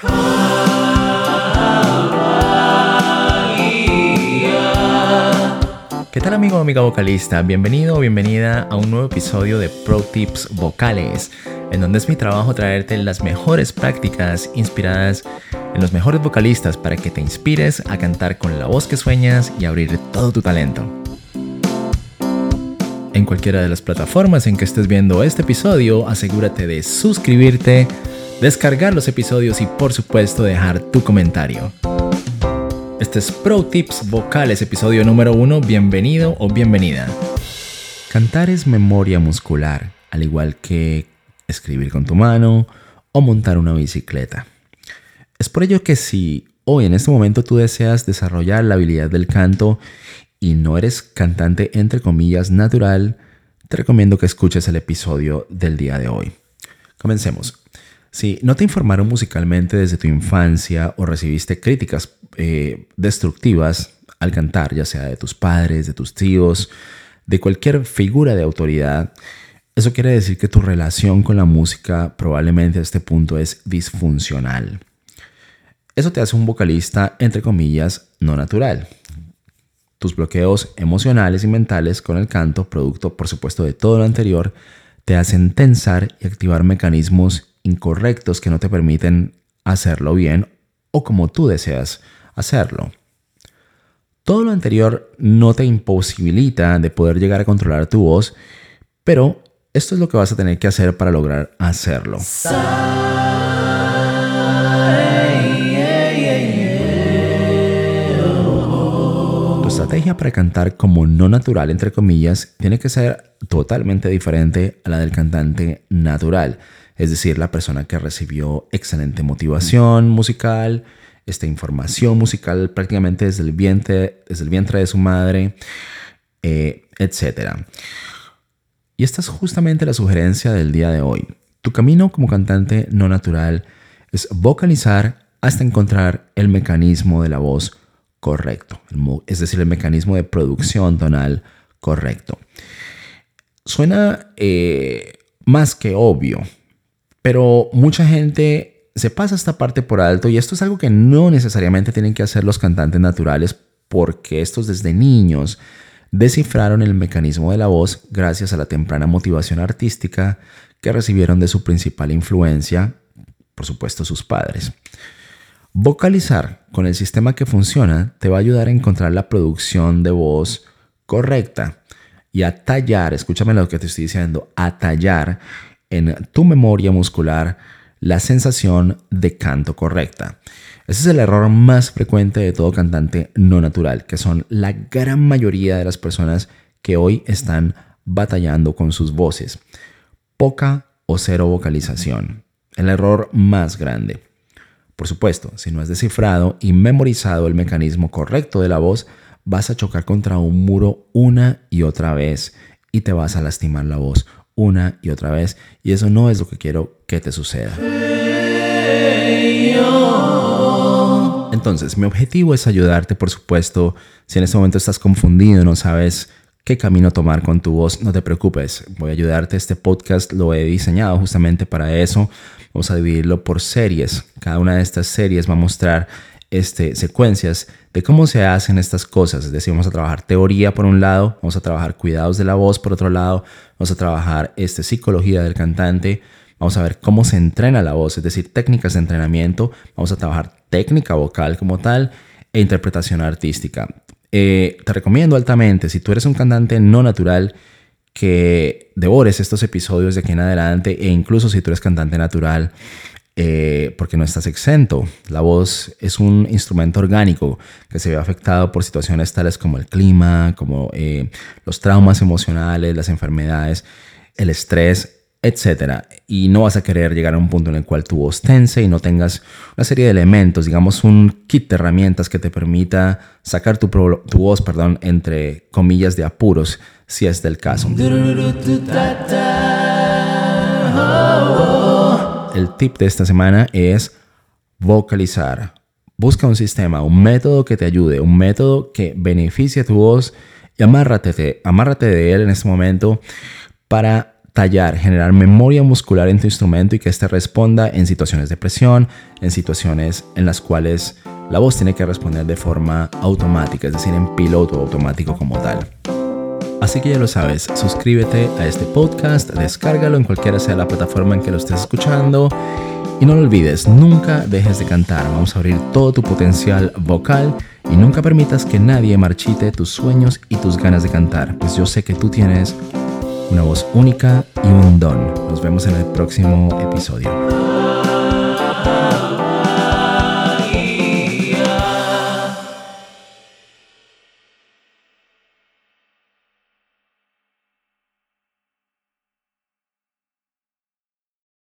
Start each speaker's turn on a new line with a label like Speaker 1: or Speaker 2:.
Speaker 1: ¿Qué tal amigo o amiga vocalista? Bienvenido o bienvenida a un nuevo episodio de Pro Tips Vocales, en donde es mi trabajo traerte las mejores prácticas inspiradas en los mejores vocalistas para que te inspires a cantar con la voz que sueñas y abrir todo tu talento. En cualquiera de las plataformas en que estés viendo este episodio, asegúrate de suscribirte, descargar los episodios y por supuesto dejar tu comentario. Este es Pro Tips Vocales, episodio número uno. Bienvenido o bienvenida. Cantar es memoria muscular, al igual que escribir con tu mano o montar una bicicleta. Es por ello que si hoy en este momento tú deseas desarrollar la habilidad del canto y no eres cantante entre comillas natural, te recomiendo que escuches el episodio del día de hoy. Comencemos. Si no te informaron musicalmente desde tu infancia o recibiste críticas eh, destructivas al cantar, ya sea de tus padres, de tus tíos, de cualquier figura de autoridad, eso quiere decir que tu relación con la música probablemente a este punto es disfuncional. Eso te hace un vocalista, entre comillas, no natural. Tus bloqueos emocionales y mentales con el canto, producto por supuesto de todo lo anterior, te hacen tensar y activar mecanismos incorrectos que no te permiten hacerlo bien o como tú deseas hacerlo. Todo lo anterior no te imposibilita de poder llegar a controlar tu voz, pero esto es lo que vas a tener que hacer para lograr hacerlo. Tu estrategia para cantar como no natural, entre comillas, tiene que ser totalmente diferente a la del cantante natural es decir, la persona que recibió excelente motivación musical, esta información musical prácticamente desde el vientre, desde el vientre de su madre, eh, etc. Y esta es justamente la sugerencia del día de hoy. Tu camino como cantante no natural es vocalizar hasta encontrar el mecanismo de la voz correcto, es decir, el mecanismo de producción tonal correcto. Suena eh, más que obvio, pero mucha gente se pasa esta parte por alto y esto es algo que no necesariamente tienen que hacer los cantantes naturales porque estos desde niños descifraron el mecanismo de la voz gracias a la temprana motivación artística que recibieron de su principal influencia, por supuesto sus padres. Vocalizar con el sistema que funciona te va a ayudar a encontrar la producción de voz correcta y a tallar, escúchame lo que te estoy diciendo, a tallar en tu memoria muscular la sensación de canto correcta. Ese es el error más frecuente de todo cantante no natural, que son la gran mayoría de las personas que hoy están batallando con sus voces. Poca o cero vocalización. El error más grande. Por supuesto, si no has descifrado y memorizado el mecanismo correcto de la voz, vas a chocar contra un muro una y otra vez y te vas a lastimar la voz una y otra vez. Y eso no es lo que quiero que te suceda. Entonces, mi objetivo es ayudarte, por supuesto. Si en este momento estás confundido, no sabes qué camino tomar con tu voz, no te preocupes. Voy a ayudarte. Este podcast lo he diseñado justamente para eso. Vamos a dividirlo por series. Cada una de estas series va a mostrar este, secuencias de cómo se hacen estas cosas. Es decir, vamos a trabajar teoría por un lado, vamos a trabajar cuidados de la voz por otro lado, vamos a trabajar este, psicología del cantante, vamos a ver cómo se entrena la voz, es decir, técnicas de entrenamiento, vamos a trabajar técnica vocal como tal e interpretación artística. Eh, te recomiendo altamente, si tú eres un cantante no natural, que devores estos episodios de aquí en adelante e incluso si tú eres cantante natural, eh, porque no estás exento. La voz es un instrumento orgánico que se ve afectado por situaciones tales como el clima, como eh, los traumas emocionales, las enfermedades, el estrés, etc. Y no vas a querer llegar a un punto en el cual tu voz tense y no tengas una serie de elementos, digamos un kit de herramientas que te permita sacar tu, tu voz, perdón, entre comillas de apuros, si es del caso el tip de esta semana es vocalizar. Busca un sistema, un método que te ayude, un método que beneficie tu voz y amárrate, amárrate de él en este momento para tallar, generar memoria muscular en tu instrumento y que éste responda en situaciones de presión, en situaciones en las cuales la voz tiene que responder de forma automática, es decir, en piloto automático como tal. Así que ya lo sabes, suscríbete a este podcast, descárgalo en cualquiera sea la plataforma en que lo estés escuchando y no lo olvides, nunca dejes de cantar, vamos a abrir todo tu potencial vocal y nunca permitas que nadie marchite tus sueños y tus ganas de cantar, pues yo sé que tú tienes una voz única y un don. Nos vemos en el próximo episodio.